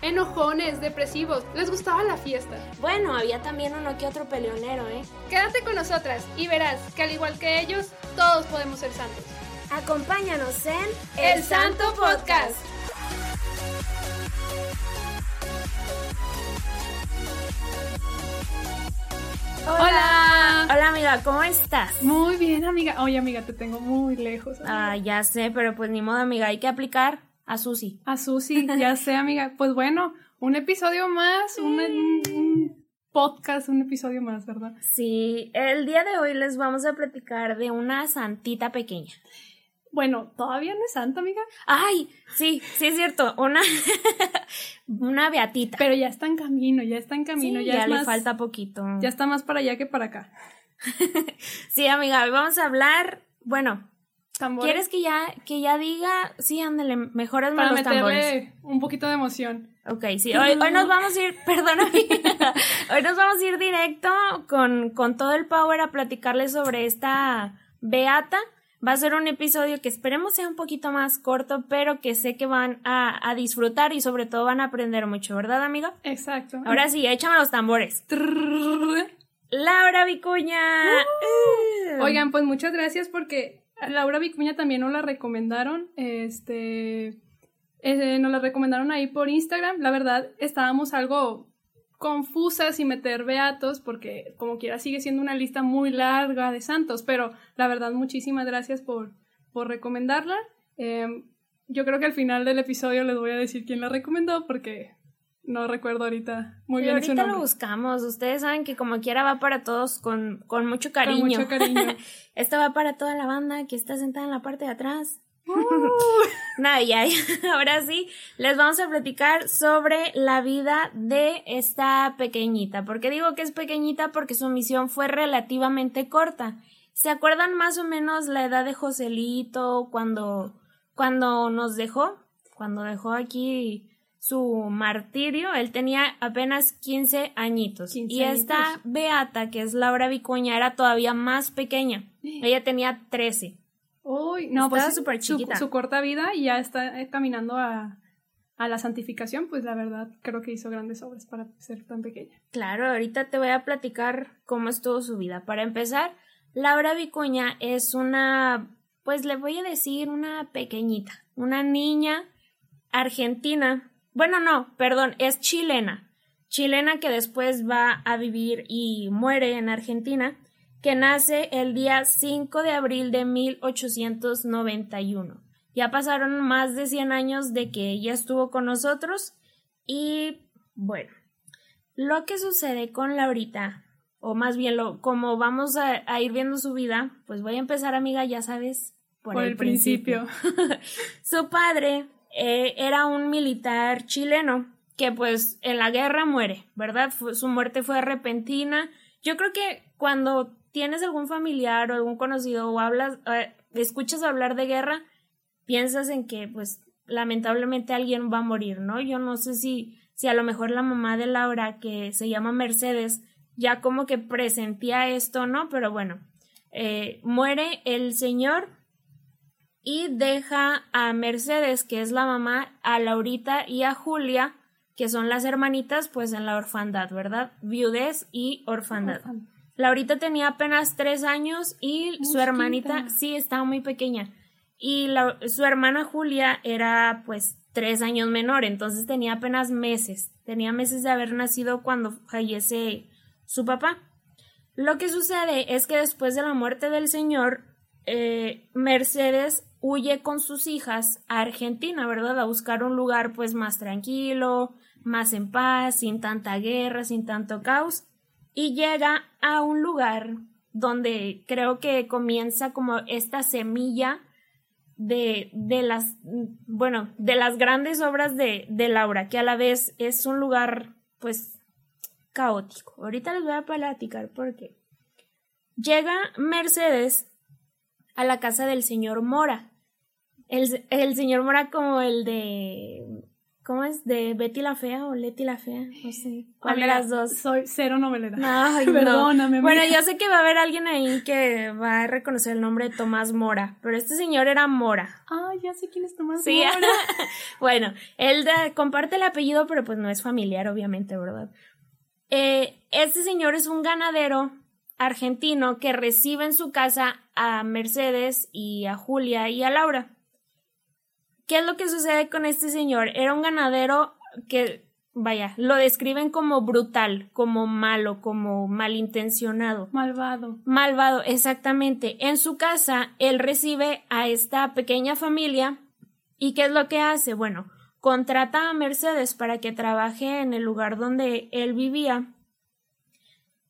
Enojones, depresivos, les gustaba la fiesta. Bueno, había también uno que otro peleonero, ¿eh? Quédate con nosotras y verás que al igual que ellos, todos podemos ser santos. Acompáñanos en El Santo Podcast. Hola. Hola amiga, ¿cómo estás? Muy bien, amiga. Oye, amiga, te tengo muy lejos. amiga. Ah, ya sé, pero pues ni modo, amiga, hay que aplicar a Susi. A Susi, ya sé, amiga. Pues bueno, un episodio más, un, un- un podcast, un episodio más, ¿verdad? Sí, el día de hoy les vamos a platicar de una santita pequeña. Bueno, todavía no es santa, amiga, Ay, sí, sí es cierto, una una beatita. pero ya está en camino, ya está en camino, Sí, ya, ya, es le más- falta poquito. ya está más para allá que para acá. Sí, amiga, hoy vamos a hablar, bueno, Tambores ¿quieres que ya que ya diga? Sí, ándale, mejor para los tambores. un poquito de emoción. Ok, sí, hoy, hoy nos vamos a ir, perdóname, hoy nos vamos a ir directo con, con todo el power a platicarles sobre esta beata. Va a ser un episodio que esperemos sea un poquito más corto, pero que sé que van a, a disfrutar y sobre todo van a aprender mucho, ¿verdad, amiga? Exacto. Ahora sí, échame los tambores. Laura Vicuña. Uh. Oigan, pues muchas gracias porque Laura Vicuña también nos la recomendaron. Este. eh, nos la recomendaron ahí por Instagram. La verdad, estábamos algo confusas y meter beatos porque como quiera sigue siendo una lista muy larga de santos, pero la verdad muchísimas gracias por, por recomendarla. Eh, yo creo que al final del episodio les voy a decir quién la recomendó porque no recuerdo ahorita muy Sí, bien su ahorita nombre. lo buscamos. Ustedes saben que como quiera va para todos con, con mucho cariño. Con mucho cariño. Esta va para toda la banda que está sentada en la parte de atrás. Nada, ya, ya. ahora sí, les vamos a platicar sobre la vida de esta pequeñita. ¿Por qué digo que es pequeñita? Porque su misión fue relativamente corta. ¿Se acuerdan más o menos la edad de Joselito cuando, cuando nos dejó? Cuando dejó aquí su martirio, él tenía apenas 15 añitos. 15 y esta. Beata, que es Laura Vicuña, era todavía más pequeña. Ella tenía 13. Uy, no, Estaba pues súper su, chiquita. su corta vida y ya está eh, caminando a, a la santificación, pues la verdad creo que hizo grandes obras para ser tan pequeña. Claro, ahorita te voy a platicar cómo estuvo su vida. Para empezar, Laura Vicuña es una, pues le voy a decir una pequeñita, una niña argentina. Bueno, no, perdón, es chilena. Chilena que después va a vivir y muere en Argentina, que nace el día 5 de abril de 1891. Ya pasaron más de 100 años de que ella estuvo con nosotros y bueno, lo que sucede con Laurita, o más bien lo, como vamos a, a ir viendo su vida, pues voy a empezar, amiga, ya sabes, por, Por, el principio. Su padre eh, era un militar chileno que pues en la guerra muere, ¿verdad? Su muerte fue repentina. Yo creo que cuando tienes algún familiar o algún conocido o hablas, eh, escuchas hablar de guerra, piensas en que pues lamentablemente alguien va a morir, ¿no? Yo no sé si, si a lo mejor la mamá de Laura, que se llama Mercedes, ya como que presentía esto, ¿no? Pero bueno, eh, muere el señor y deja a Mercedes, que es la mamá, a Laurita y a Julia, que son las hermanitas, pues en la orfandad, ¿verdad? Viudez y orfandad. Laurita tenía apenas tres años y Muy su hermanita, chiquita. sí, estaba muy pequeña. Y la- su hermana Julia era pues tres años menor, entonces tenía apenas meses. Tenía meses de haber nacido cuando fallece su papá. Lo que sucede es que después de la muerte del señor, eh, Mercedes huye con sus hijas a Argentina, ¿verdad? A buscar un lugar pues más tranquilo, más en paz, sin tanta guerra, sin tanto caos. Y llega a un lugar donde creo que comienza como esta semilla de, de las, bueno, de las grandes obras de, de Laura, que a la vez es un lugar, pues, caótico. Ahorita les voy a platicar por qué. Llega Mercedes a la casa del señor Mora. El, el señor Mora como el de ¿Cómo es? ¿De Betty la Fea o Leti la Fea? No sé. ¿Cuál de las dos? Soy cero novelera. Ay, Perdóname. Bueno, yo sé que va a haber alguien ahí que va a reconocer el nombre de Tomás Mora, pero este señor era Mora. Ah, ya sé quién es Tomás sí. Mora. bueno, él comparte el apellido, pero pues no es familiar, obviamente, ¿verdad? Eh, este señor es un ganadero argentino que recibe en su casa a Mercedes y a Julia y a Laura. ¿Qué es lo que sucede con este señor? Era un ganadero que, vaya, lo describen como brutal, como malo, como malintencionado. Malvado. Malvado, exactamente. En su casa, él recibe a esta pequeña familia y ¿qué es lo que hace? Bueno, contrata a Mercedes para que trabaje en el lugar donde él vivía.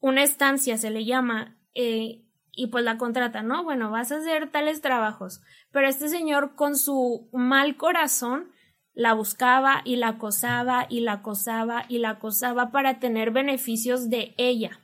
Una estancia se le llama. Eh, y pues la contrata, ¿no? Bueno, vas a hacer tales trabajos. Pero este señor con su mal corazón la buscaba y la acosaba y la acosaba y la acosaba para tener beneficios de ella.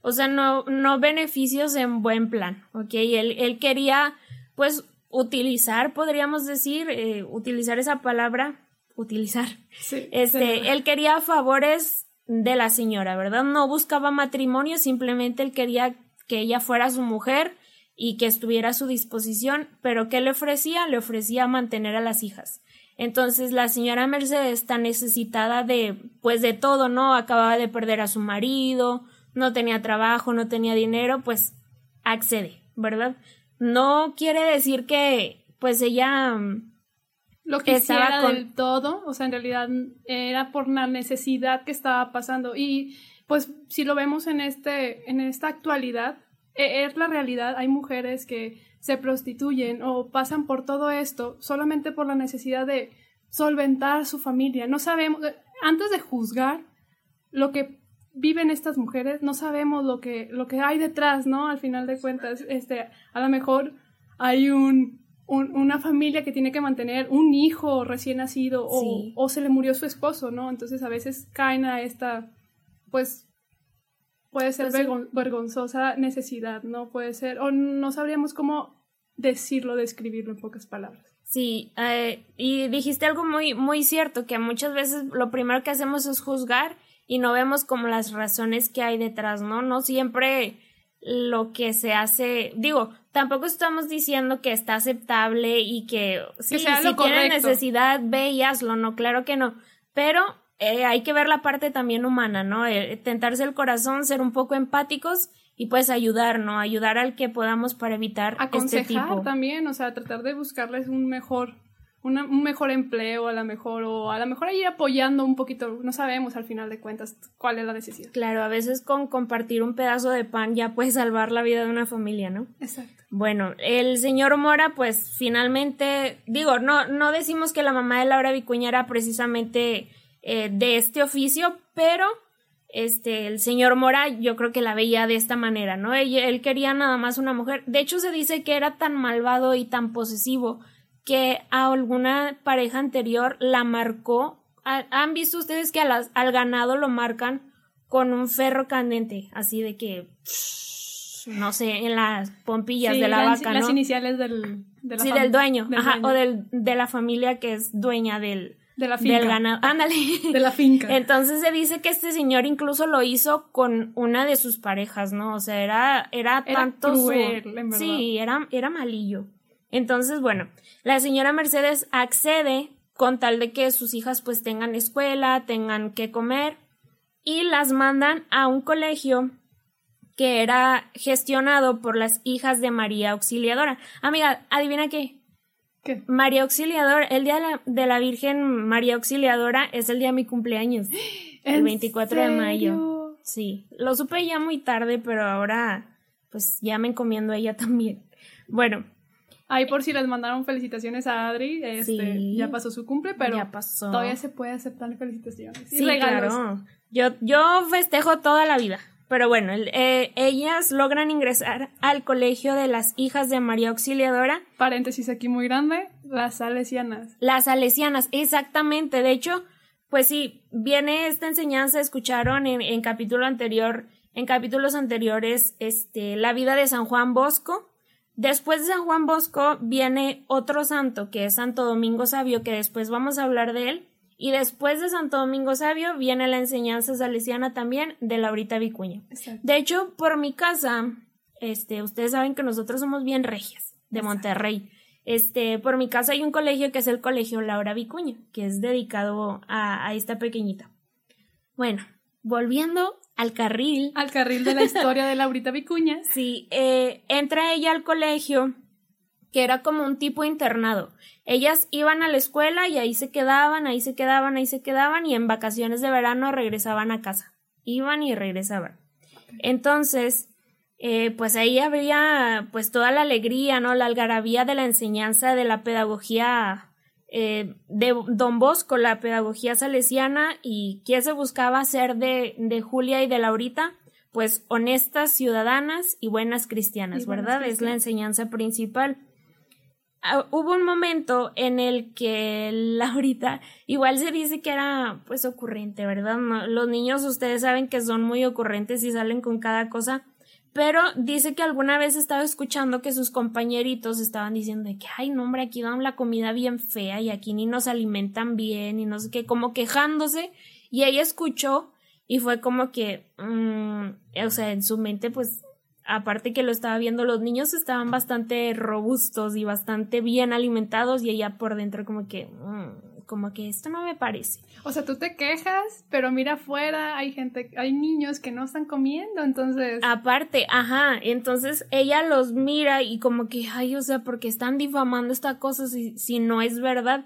O sea, no, no beneficios en buen plan, ¿ok? Él, él quería, pues, utilizar, podríamos decir, eh, utilizar esa palabra, utilizar. Sí, este, él quería favores de la señora, ¿verdad? No buscaba matrimonio, simplemente él quería que ella fuera su mujer y que estuviera a su disposición, pero ¿qué le ofrecía? Le ofrecía mantener a las hijas. Entonces la señora Mercedes está necesitada de, pues de todo, ¿no? Acababa de perder a su marido, no tenía trabajo, no tenía dinero, pues accede, ¿verdad? No quiere decir que, pues ella mm, lo que estaba con... del todo, o sea, en realidad era por la necesidad que estaba pasando y pues si lo vemos en, este, en esta actualidad, e, es la realidad. Hay mujeres que se prostituyen o pasan por todo esto solamente por la necesidad de solventar su familia. No sabemos, eh, antes de juzgar lo que viven estas mujeres, no sabemos lo que, lo que hay detrás, ¿no? Al final de cuentas, este, a lo mejor hay un, una familia que tiene que mantener un hijo recién nacido o, o se le murió su esposo, ¿no? Entonces a veces caen a esta pues puede ser pues vergonzosa necesidad, ¿no? Puede ser, o no sabríamos cómo decirlo, describirlo en pocas palabras. Sí, eh, y dijiste algo muy, muy cierto, que muchas veces lo primero que hacemos es juzgar y no vemos como las razones que hay detrás, ¿no? No siempre lo que se hace, digo, tampoco estamos diciendo que está aceptable y que, si tienes necesidad, ve y hazlo, no, claro que no, pero eh, hay que ver la parte también humana, ¿no? Eh, tentarse el corazón, ser un poco empáticos y pues ayudar, ¿no? Ayudar al que podamos para evitar este Aconsejar este tipo. también, o sea, tratar de buscarles un mejor un mejor empleo a lo mejor o a lo mejor ir apoyando un poquito, no sabemos al final de cuentas cuál es la necesidad. Claro, a veces con compartir un pedazo de pan ya puede salvar la vida de una familia, ¿no? Exacto. Bueno, el señor Mora pues finalmente, digo, no, no decimos que la mamá de Laura Vicuña era precisamente eh, de este oficio, pero este, el señor Mora yo creo que la veía de esta manera, ¿no? Él, él, quería nada más una mujer. De hecho, se dice que era tan malvado y tan posesivo que a alguna pareja anterior la marcó. ¿Han visto ustedes que al ganado lo marcan con un ferro candente? Así de que, no sé, en las pompillas de la vaca, ¿no? Las iniciales del, sí, del dueño, ajá, o del, de la familia que es dueña del, de la finca. Del ganado. Ándale. De la finca. Entonces se dice que este señor incluso lo hizo con una de sus parejas, ¿no? O sea, era, era, tanto Sí, era, era malillo. Entonces, bueno, la señora Mercedes accede con tal de que sus hijas pues tengan escuela, tengan que comer y las mandan a un colegio que era gestionado por las hijas de María Auxiliadora. Amiga, adivina qué, María Auxiliadora, el día de la, Virgen María Auxiliadora es el día de mi cumpleaños, el 24 de mayo. Sí, lo supe ya muy tarde, pero ahora pues ya me encomiendo a ella también. Bueno. Ahí por si les mandaron felicitaciones a Adri, este, ya pasó su cumple, pero ya pasó. todavía se puede aceptar felicitaciones. Sí, claro. Yo, yo festejo toda la vida. Pero bueno, eh, ellas logran ingresar al colegio de las hijas de María Auxiliadora. Paréntesis aquí muy grande, las salesianas. Las salesianas, exactamente. De hecho, pues sí, viene esta enseñanza, escucharon en, en capítulo anterior, en capítulos anteriores, este, la vida de San Juan Bosco. Después de San Juan Bosco viene otro santo, que es Santo Domingo Sabio, que después vamos a hablar de él. Y después de Santo Domingo Sabio viene la enseñanza salesiana también de Laurita Vicuña. De hecho, por mi casa, este, ustedes saben que nosotros somos bien regias de Monterrey. Este, por mi casa hay un colegio que es el Colegio Laura Vicuña, que es dedicado a, esta pequeñita. Bueno, volviendo al carril. Al carril de la historia de Laurita Vicuña. Sí, eh, entra ella al colegio, que era como un tipo internado. Ellas iban a la escuela y ahí se quedaban, ahí se quedaban, ahí se quedaban y en vacaciones de verano regresaban a casa. Iban y regresaban. Entonces, eh, pues ahí habría pues toda la alegría, ¿no? La algarabía de la enseñanza de la pedagogía eh, de Don Bosco, la pedagogía salesiana, y ¿qué se buscaba hacer de, de Julia y de Laurita? Pues honestas ciudadanas y buenas cristianas, ¿verdad? Es la enseñanza principal. Ah, hubo un momento en el que Laurita, igual se dice que era pues ocurrente, ¿verdad? los niños ustedes saben que son muy ocurrentes y salen con cada cosa pero dice que alguna vez estaba escuchando que sus compañeritos estaban diciendo que, ay, no, hombre, aquí dan la comida bien fea y aquí ni nos alimentan bien y no sé qué, como quejándose. Y ella escuchó y fue como que, mm, o sea, en su mente, pues, aparte que lo estaba viendo, los niños estaban bastante robustos y bastante bien alimentados y ella por dentro como que, mm, como que esto no me parece. O sea, tú te quejas, pero mira afuera, hay gente, hay niños que no están comiendo, entonces. Aparte, ajá, entonces ella los mira y como que, ay, o sea, porque están difamando esta cosa si, si no es verdad.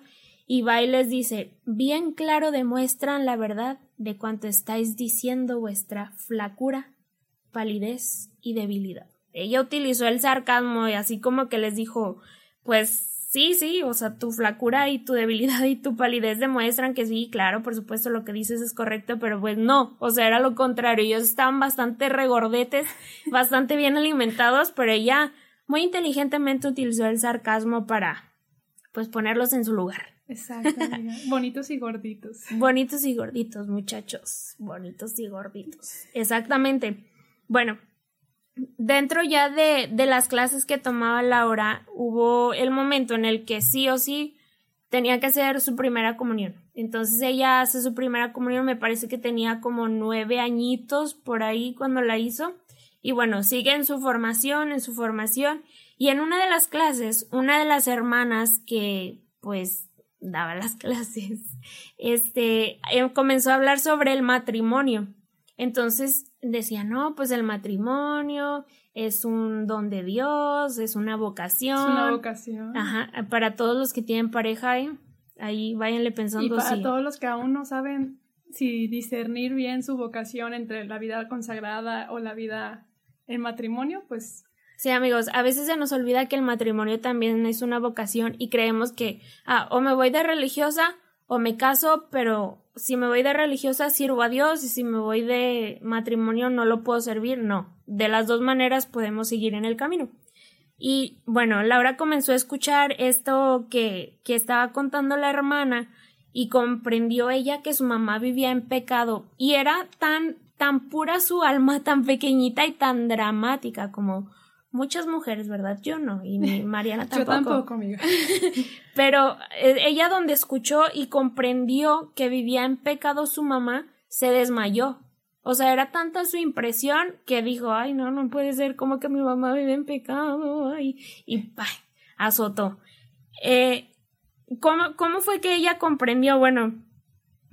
Y va y les dice, bien claro demuestran la verdad de cuanto estáis diciendo vuestra flacura, palidez y debilidad. Ella utilizó el sarcasmo y así como que les dijo, pues Sí, sí, o sea, tu flacura y tu debilidad y tu palidez demuestran que sí, claro, por supuesto lo que dices es correcto, pero pues no, o sea, era lo contrario, ellos estaban bastante regordetes, bastante bien alimentados, pero ella muy inteligentemente utilizó el sarcasmo para, pues, ponerlos en su lugar. Exacto, bonitos y gorditos. Bonitos y gorditos, muchachos, bonitos y gorditos. Exactamente. Bueno, dentro ya de, de las clases que tomaba Laura, hubo el momento en el que sí o sí tenía que hacer su primera comunión. Entonces ella hace su primera comunión, me parece que tenía como nueve añitos por ahí cuando la hizo. Y bueno, sigue en su formación, en su formación. Y en una de las clases, una de las hermanas que pues daba las clases, este, eh, comenzó a hablar sobre el matrimonio. Entonces decía, no, pues el matrimonio es un don de Dios, es una vocación. Es una vocación. Ajá, para todos los que tienen pareja ahí, ahí váyanle pensando. Y para todos los que aún no saben si discernir bien su vocación entre la vida consagrada o la vida en matrimonio, pues Sí, amigos, a veces se nos olvida que el matrimonio también es una vocación y creemos que, ah, o me voy de religiosa o me caso, pero si me voy de religiosa sirvo a Dios y si me voy de matrimonio no lo puedo servir. No, de las dos maneras podemos seguir en el camino. Y bueno, Laura comenzó a escuchar esto que, que estaba contando la hermana y comprendió ella que su mamá vivía en pecado y era tan tan pura su alma, tan pequeñita y tan dramática como muchas mujeres, ¿verdad? Yo no, y Mariana tampoco. Yo tampoco, amiga. Pero eh, ella donde escuchó y comprendió que vivía en pecado su mamá, se desmayó. O sea, era tanta su impresión que dijo, ay, no, no puede ser como que mi mamá vive en pecado, ay, y ay, azotó. Eh, ¿cómo, ¿Cómo fue que ella comprendió? Bueno,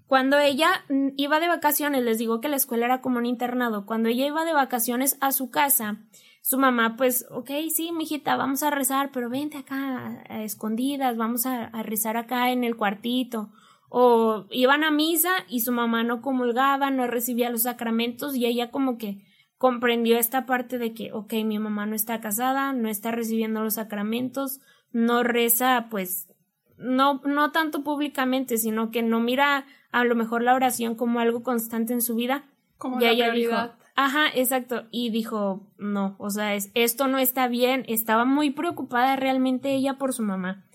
cuando ella mm, iba de vacaciones, les digo que la escuela era como un internado, cuando ella iba de vacaciones a su casa, su mamá, pues, ok, sí, mijita, vamos a rezar, pero vente acá a, escondidas, vamos a, rezar acá en el cuartito. O iban a misa y su mamá no comulgaba, no recibía los sacramentos y ella como que comprendió esta parte de que, ok, mi mamá no está casada, no está recibiendo los sacramentos, no reza, pues, no, no tanto públicamente, sino que no mira a lo mejor la oración como algo constante en su vida. Como y ella dijo, Ajá, exacto. Y dijo, no, o sea, es, esto no está bien. Estaba muy preocupada realmente ella por su mamá.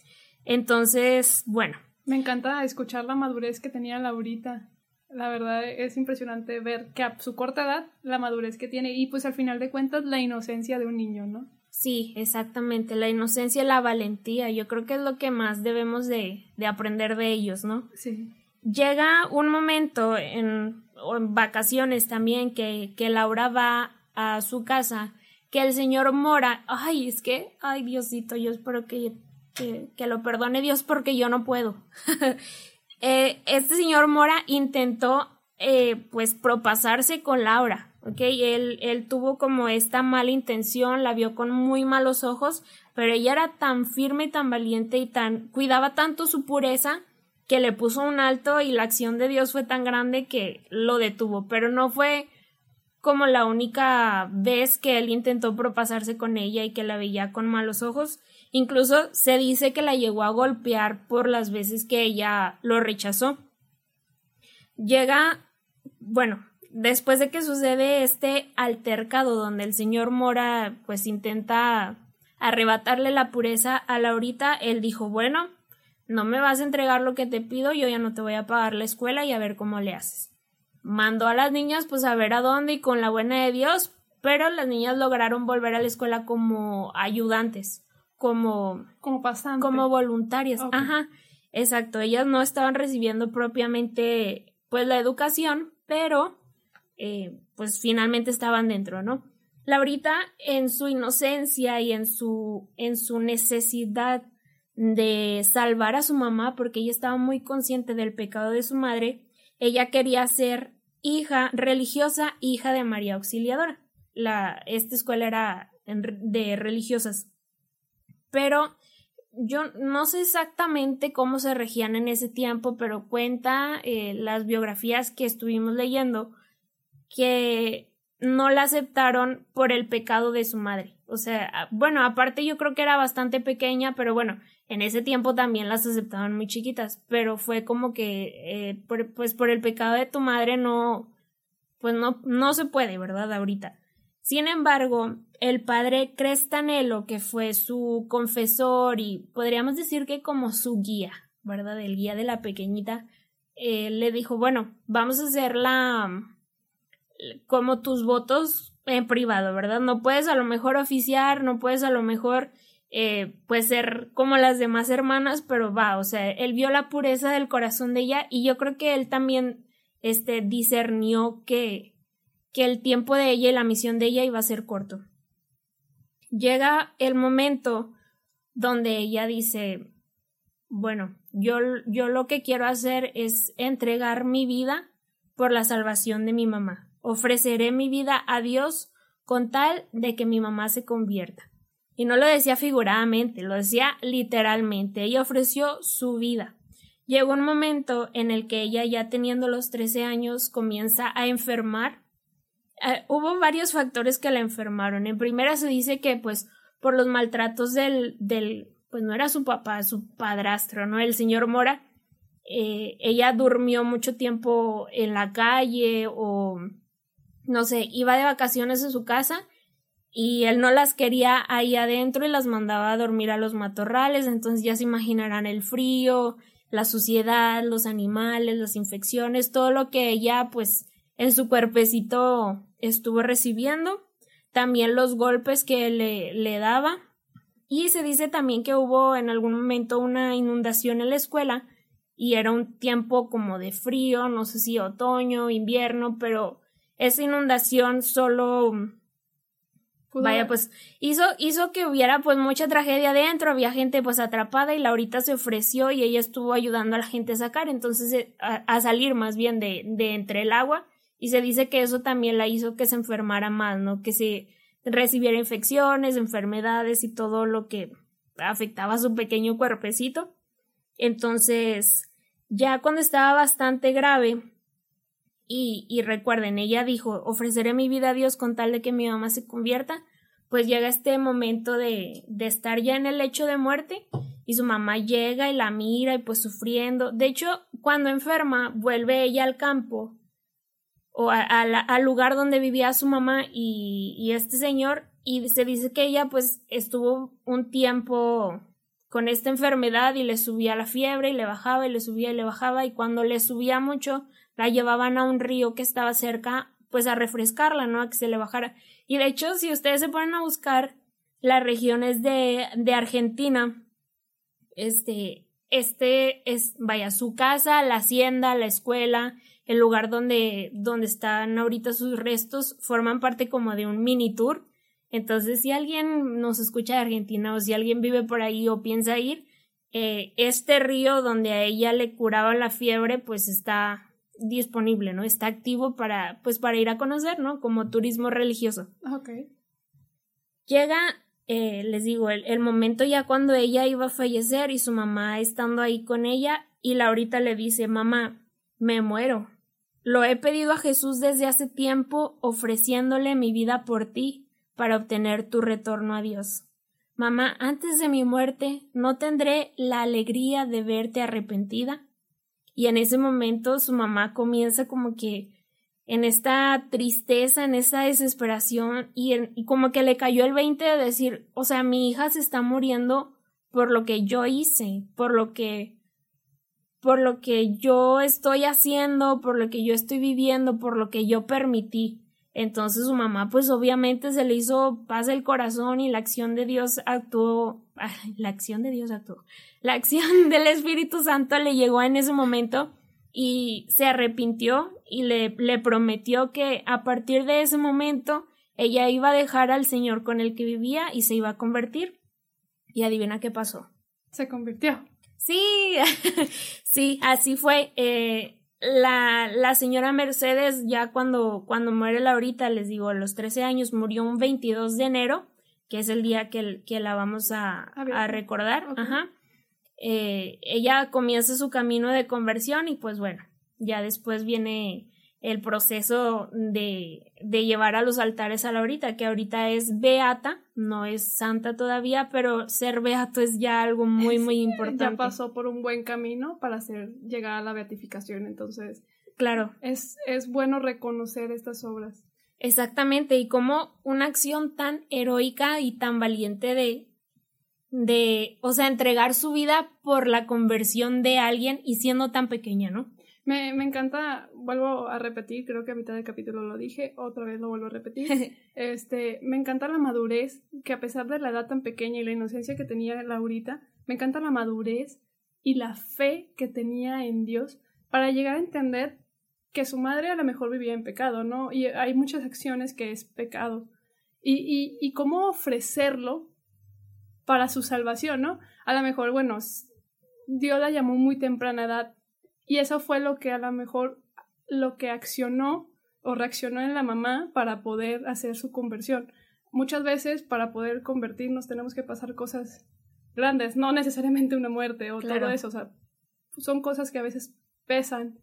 Entonces, bueno, Me encanta escuchar la madurez que tenía Laurita. La verdad es impresionante ver que a su corta edad la madurez que tiene y pues al final de cuentas la inocencia de un niño, ¿no? Sí, exactamente, la inocencia y la valentía, yo creo que es lo que más debemos de, de aprender de ellos, ¿no? Sí. Llega un momento en, vacaciones también que, que Laura va a su casa, que el señor Mora, ay, es que, ay Diosito, yo espero que, que, que lo perdone Dios porque yo no puedo. Eh, este señor Mora intentó eh, pues propasarse con Laura, ¿ok? Él, él tuvo como esta mala intención, la vio con muy malos ojos, pero ella era tan firme y tan valiente y tan cuidaba tanto su pureza que le puso un alto y la acción de Dios fue tan grande que lo detuvo, pero no fue como la única vez que él intentó propasarse con ella y que la veía con malos ojos. Incluso se dice que la llegó a golpear por las veces que ella lo rechazó. Llega, bueno, después de que sucede este altercado donde el señor Mora pues intenta arrebatarle la pureza a Laurita, él dijo, bueno, no me vas a entregar lo que te pido, yo ya no te voy a pagar la escuela y a ver cómo le haces. Mandó a las niñas pues a ver a dónde y con la buena de Dios, pero las niñas lograron volver a la escuela como ayudantes como como pasante. como voluntarias. Ajá. Exacto, ellas no estaban recibiendo propiamente pues la educación, pero eh, pues finalmente estaban dentro, ¿no? Laurita en su inocencia y en su en su necesidad de salvar a su mamá porque ella estaba muy consciente del pecado de su madre, ella quería ser hija religiosa, hija de María Auxiliadora. La esta escuela era de religiosas pero yo no sé exactamente cómo se regían en ese tiempo, pero cuenta eh, las biografías que estuvimos leyendo que no la aceptaron por el pecado de su madre. O sea, bueno, aparte yo creo que era bastante pequeña, pero bueno, en ese tiempo también las aceptaban muy chiquitas, pero fue como que, eh, pues por el pecado de tu madre no, pues no, no se puede, ¿verdad? Ahorita. Sin embargo, el padre Crestanelo, que fue su confesor y podríamos decir que como su guía, ¿verdad? El guía de la pequeñita, eh, le dijo, bueno, vamos a hacerla como tus votos en privado, ¿verdad? No puedes a lo mejor oficiar, no puedes a lo mejor eh, pues ser como las demás hermanas, pero va, o sea, él vio la pureza del corazón de ella y yo creo que él también este discernió que que el tiempo de ella y la misión de ella iba a ser corto. Llega el momento donde ella dice, bueno, yo, yo lo que quiero hacer es entregar mi vida por la salvación de mi mamá. Ofreceré mi vida a Dios con tal de que mi mamá se convierta. Y no lo decía figuradamente, lo decía literalmente. Ella ofreció su vida. Llegó un momento en el que ella, ya teniendo los 13 años, comienza a enfermar eh, hubo varios factores que la enfermaron. En primera se dice que pues por los maltratos del, del pues no era su papá, su padrastro, ¿no? El señor Mora. Eh, ella durmió mucho tiempo en la calle o no sé, iba de vacaciones en su casa y él no las quería ahí adentro y las mandaba a dormir a los matorrales, entonces ya se imaginarán el frío, la suciedad, los animales, las infecciones, todo lo que ella pues en su cuerpecito estuvo recibiendo, también los golpes que le, le daba y se dice también que hubo en algún momento una inundación en la escuela y era un tiempo como de frío, no sé si otoño, invierno, pero esa inundación solo vaya pues hizo hizo que hubiera pues mucha tragedia adentro, había gente pues atrapada y Laurita se ofreció y ella estuvo ayudando a la gente a sacar, entonces eh, a, salir más bien de, de entre el agua y se dice que eso también la hizo que se enfermara más, ¿no? Que se recibiera infecciones, enfermedades y todo lo que afectaba a su pequeño cuerpecito. Entonces, ya cuando estaba bastante grave, y, y recuerden, ella dijo, ofreceré mi vida a Dios con tal de que mi mamá se convierta, pues llega este momento de, de estar ya en el lecho de muerte y su mamá llega y la mira y pues sufriendo. De hecho, cuando enferma, vuelve ella al campo o al lugar donde vivía su mamá y, y, este señor y se dice que ella pues estuvo un tiempo con esta enfermedad y le subía la fiebre y le bajaba y le subía y le bajaba y cuando le subía mucho la llevaban a un río que estaba cerca pues a refrescarla, ¿no? A que se le bajara. Y de hecho, si ustedes se ponen a buscar las regiones de, de Argentina, este, este es, vaya, su casa, la hacienda, la escuela, el lugar donde, donde están ahorita sus restos, forman parte como de un mini tour. Entonces, si alguien nos escucha de Argentina o si alguien vive por ahí o piensa ir, eh, este río donde a ella le curaba la fiebre, pues está disponible, ¿no? Está activo para, pues para ir a conocer, ¿no? Como turismo religioso. Ok. Llega, eh, les digo, el, el, momento ya cuando ella iba a fallecer y su mamá estando ahí con ella y Laurita le dice, mamá, me muero. Lo he pedido a Jesús desde hace tiempo ofreciéndole mi vida por ti para obtener tu retorno a Dios. Mamá, antes de mi muerte, ¿no tendré la alegría de verte arrepentida? Y en ese momento su mamá comienza como que en esta tristeza, en esa desesperación y, y como que le cayó el 20 de decir, o sea, mi hija se está muriendo por lo que yo hice, por lo que por lo que yo estoy haciendo, por lo que yo estoy viviendo, por lo que yo permití. Entonces su mamá pues obviamente se le hizo paz el corazón y la acción de Dios actuó, la acción de Dios actuó, la acción del Espíritu Santo le llegó en ese momento y se arrepintió y le, le prometió que a partir de ese momento ella iba a dejar al Señor con el que vivía y se iba a convertir. Y adivina qué pasó. Se convirtió. Sí, sí, así fue. Eh, la, la señora Mercedes ya cuando, cuando muere Laurita, les digo, a los 13 años, murió un 22 de enero, que es el día que, que la vamos a, a, recordar. Ajá. Eh, ella comienza su camino de conversión y pues bueno, ya después viene el proceso de, de llevar a los altares a Laurita, que ahorita es beata, no es santa todavía, pero ser beato es ya algo muy, muy importante. Ya pasó por un buen camino para hacer, llegar a la beatificación, entonces. Claro. Es, es bueno reconocer estas obras. Exactamente, y como una acción tan heroica y tan valiente de, de, o sea, entregar su vida por la conversión de alguien y siendo tan pequeña, ¿no? Me, me, encanta, vuelvo a repetir, creo que a mitad del capítulo lo dije, otra vez lo vuelvo a repetir. este, me encanta la madurez, que a pesar de la edad tan pequeña y la inocencia que tenía Laurita, me encanta la madurez y la fe que tenía en Dios para llegar a entender que su madre a lo mejor vivía en pecado, ¿no? Y hay muchas acciones que es pecado. Y, y, y cómo ofrecerlo para su salvación, ¿no? A lo mejor, bueno, Dios la llamó muy temprana edad y eso fue lo que a lo mejor lo que accionó o reaccionó en la mamá para poder hacer su conversión. Muchas veces para poder convertirnos tenemos que pasar cosas grandes, no necesariamente una muerte o todo eso, o sea, son cosas que a veces pesan,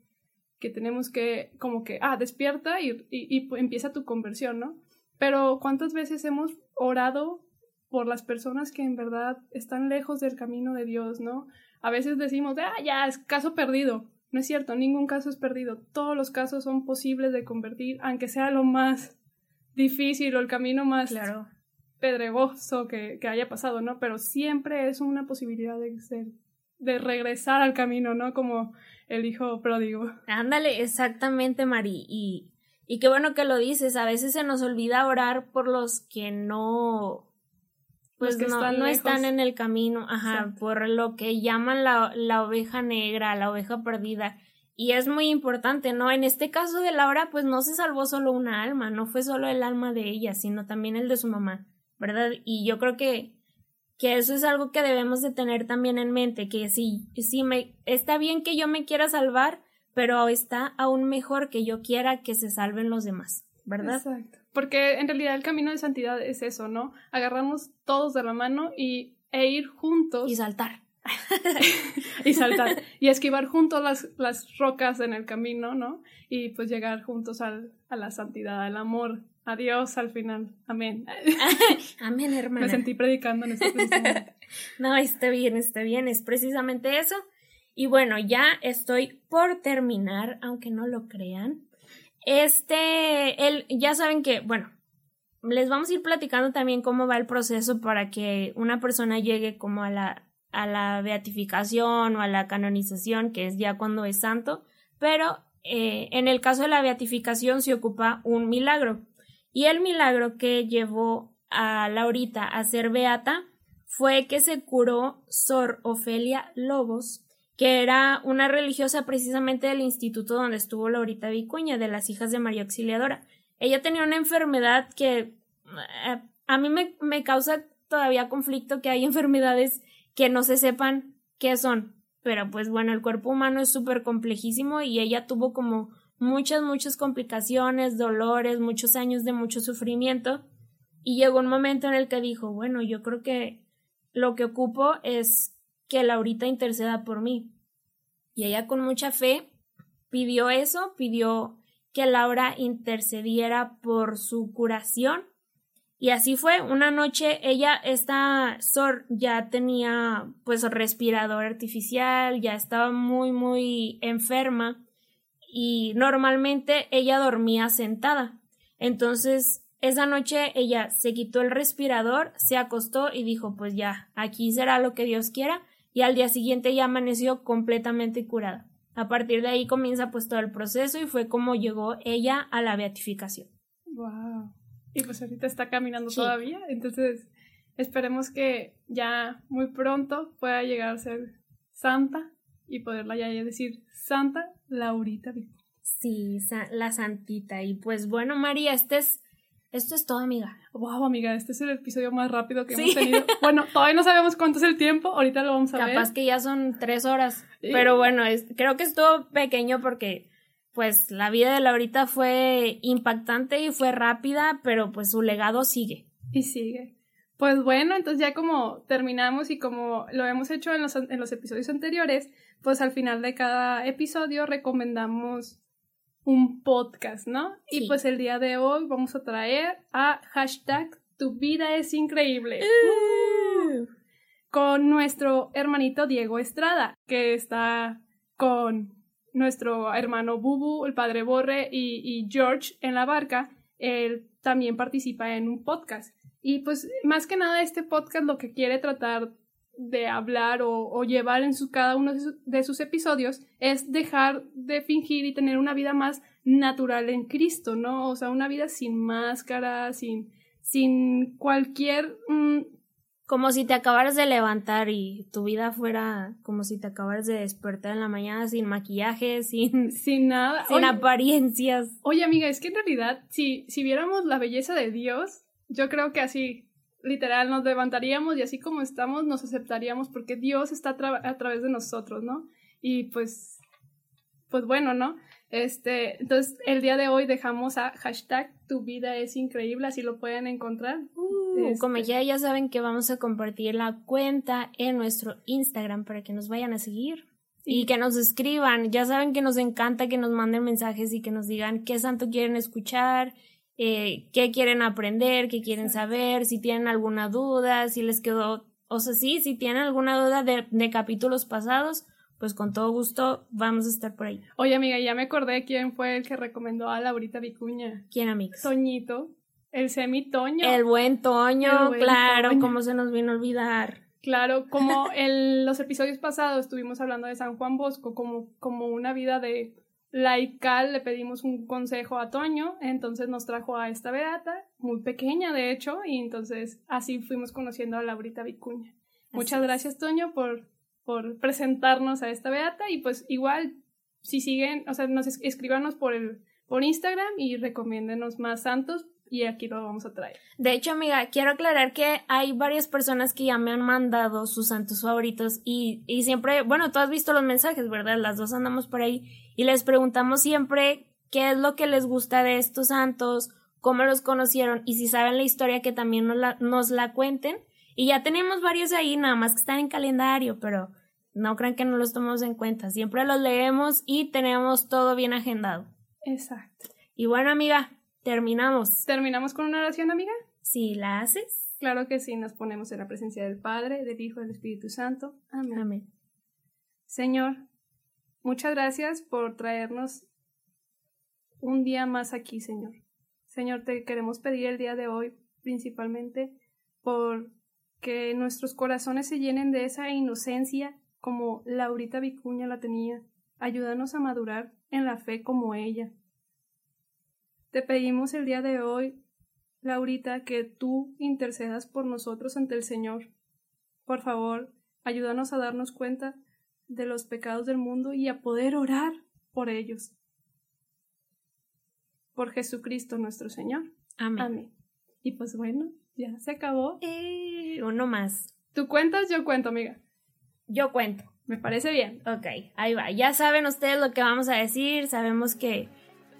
que tenemos que como que, ah, despierta y, y, empieza tu conversión, ¿no? Pero ¿cuántas veces hemos orado por las personas que en verdad están lejos del camino de Dios, ¿no? A veces decimos, ah, ya, es caso perdido. No es cierto, ningún caso es perdido. Todos los casos son posibles de convertir, aunque sea lo más difícil o el camino más claro. pedregoso que, que, haya pasado, ¿no? Pero siempre es una posibilidad de ser, de regresar al camino, ¿no? Como el hijo pródigo. Ándale, exactamente, Mari. Y, y qué bueno que lo dices. A veces se nos olvida orar por los que no pues no, están, no están en el camino, ajá, por lo que llaman la, la oveja negra, la oveja perdida. Y es muy importante, ¿no? En este caso de Laura, pues no se salvó solo una alma, no fue solo el alma de ella, sino también el de su mamá, ¿verdad? Y yo creo que, que eso es algo que debemos de tener también en mente, que si, si me, está bien que yo me quiera salvar, pero está aún mejor que yo quiera que se salven los demás, ¿verdad? Exacto. Porque en realidad el camino de santidad es eso, ¿no? Agarrarnos todos de la mano y, e ir juntos. Y saltar. y saltar. y esquivar juntos las, las rocas en el camino, ¿no? Y pues llegar juntos al, a la santidad, al amor, a Dios al final. Amén. Amén, hermana. Me sentí predicando en este No, está bien, está bien. Es precisamente eso. Y bueno, ya estoy por terminar, aunque no lo crean. Este, el, ya saben que, bueno, les vamos a ir platicando también cómo va el proceso para que una persona llegue como a la, a la beatificación o a la canonización, que es ya cuando es santo, pero eh, en el caso de la beatificación se ocupa un milagro. Y el milagro que llevó a Laurita a ser beata fue que se curó Sor Ofelia Lobos, que era una religiosa precisamente del instituto donde estuvo Laurita Vicuña, de las hijas de María Auxiliadora. Ella tenía una enfermedad que eh, a mí me, me causa todavía conflicto que hay enfermedades que no se sepan qué son. Pero pues bueno, el cuerpo humano es súper complejísimo y ella tuvo como muchas, muchas complicaciones, dolores, muchos años de mucho sufrimiento. Y llegó un momento en el que dijo, bueno, yo creo que lo que ocupo es que Laurita interceda por mí. Y ella con mucha fe pidió eso, pidió que Laura intercediera por su curación. Y así fue, una noche ella, esta Sor, ya tenía pues respirador artificial, ya estaba muy, muy enferma y normalmente ella dormía sentada. Entonces esa noche ella se quitó el respirador, se acostó y dijo pues ya, aquí será lo que Dios quiera y al día siguiente ya amaneció completamente curada. A partir de ahí comienza pues todo el proceso y fue como llegó ella a la beatificación. Wow. Y pues ahorita está caminando todavía, entonces esperemos que ya muy pronto pueda llegar a ser santa y poderla ya decir Santa Laurita Sí, la santita. Y pues bueno, María, este es esto es todo, amiga. Wow, amiga, este es el episodio más rápido que hemos tenido. Bueno, todavía no sabemos cuánto es el tiempo, ahorita lo vamos a ver. Capaz que ya son tres horas. Pero bueno, creo que estuvo pequeño porque, pues, la vida de Laurita fue impactante y fue rápida, pero pues su legado sigue. Y sigue. Pues bueno, entonces ya como terminamos y como lo hemos hecho en los, en los episodios anteriores, pues al final de cada episodio recomendamos un podcast, ¿no? Y pues el día de hoy vamos a traer a hashtag Tu vida es increíble. Uh. con nuestro hermanito Diego Estrada, que está con nuestro hermano Bubu, el padre Borre y, y George en la barca. Él también participa en un podcast. Y pues más que nada este podcast lo que quiere tratar de hablar o, llevar en su, cada uno de, sus episodios es dejar de fingir y tener una vida más natural en Cristo, ¿no? O sea, una vida sin máscara, sin, sin cualquier... Mm, como si te acabaras de levantar y tu vida fuera como si te acabaras de despertar en la mañana sin maquillaje, sin, sin nada, sin apariencias. Oye, amiga, es que en realidad, si, si viéramos la belleza de Dios, yo creo que así literal nos levantaríamos y así como estamos nos aceptaríamos porque Dios está a, través de nosotros, ¿no? Y pues, pues bueno, ¿no? Este, entonces el día de hoy dejamos a hashtag tu vida es increíble, así lo pueden encontrar. Uh, como este. ya, ya saben que vamos a compartir la cuenta en nuestro Instagram para que nos vayan a seguir. Y que nos escriban, ya saben que nos encanta que nos manden mensajes y que nos digan qué santo quieren escuchar, eh, qué quieren aprender, qué quieren saber, si tienen alguna duda, si les quedó, o sea, sí, si tienen alguna duda de, de capítulos pasados, pues con todo gusto vamos a estar por ahí. Oye, amiga, ya me acordé quién fue el que recomendó a Laurita Vicuña. ¿Quién, amiga? Toñito, el semi Toño. El buen Toño, claro, cómo se nos vino a olvidar. Claro, como en los episodios pasados estuvimos hablando de San Juan Bosco como, como una vida de laical le pedimos un consejo a Toño, entonces nos trajo a esta beata, muy pequeña de hecho, y entonces así fuimos conociendo a Laurita Vicuña. Muchas gracias Toño por, por presentarnos a esta beata y pues igual si siguen, o sea, nos escríbanos por el por Instagram y recomiéndenos más santos y aquí lo vamos a traer. De hecho, amiga, quiero aclarar que hay varias personas que ya me han mandado sus santos favoritos y, y siempre, bueno, tú has visto los mensajes, ¿verdad? Las dos andamos por ahí y les preguntamos siempre qué es lo que les gusta de estos santos, cómo los conocieron y si saben la historia que también nos la, nos la cuenten. Y ya tenemos varios ahí, nada más que están en calendario, pero no crean que no los tomamos en cuenta. Siempre los leemos y tenemos todo bien agendado. Exacto. Y bueno, amiga, terminamos. ¿Terminamos con una oración, amiga? Sí, ¿la haces? Claro que sí, nos ponemos en la presencia del Padre, del Hijo y del Espíritu Santo. Amén. Amén. Señor, Muchas gracias por traernos un día más aquí, Señor. Señor, te queremos pedir el día de hoy principalmente por que nuestros corazones se llenen de esa inocencia como Laurita Vicuña la tenía. Ayúdanos a madurar en la fe como ella. Te pedimos el día de hoy, Laurita, que tú intercedas por nosotros ante el Señor. Por favor, ayúdanos a darnos cuenta de los pecados del mundo y a poder orar por ellos. Por Jesucristo nuestro Señor. Amén. Amén. Y pues bueno, ya se acabó. Eh, uno más. ¿Tú cuentas? Yo cuento, amiga. Yo cuento. Me parece bien. Ok, ahí va. Ya saben ustedes lo que vamos a decir. Sabemos que,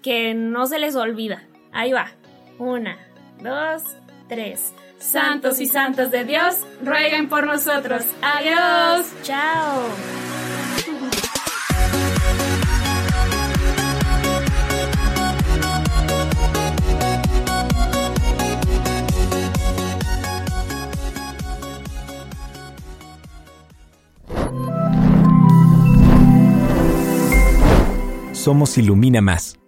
que no se les olvida. Ahí va. Una, dos, tres. Santos y santas de Dios, rueguen por nosotros. Adiós. Chao. Somos Ilumina Más.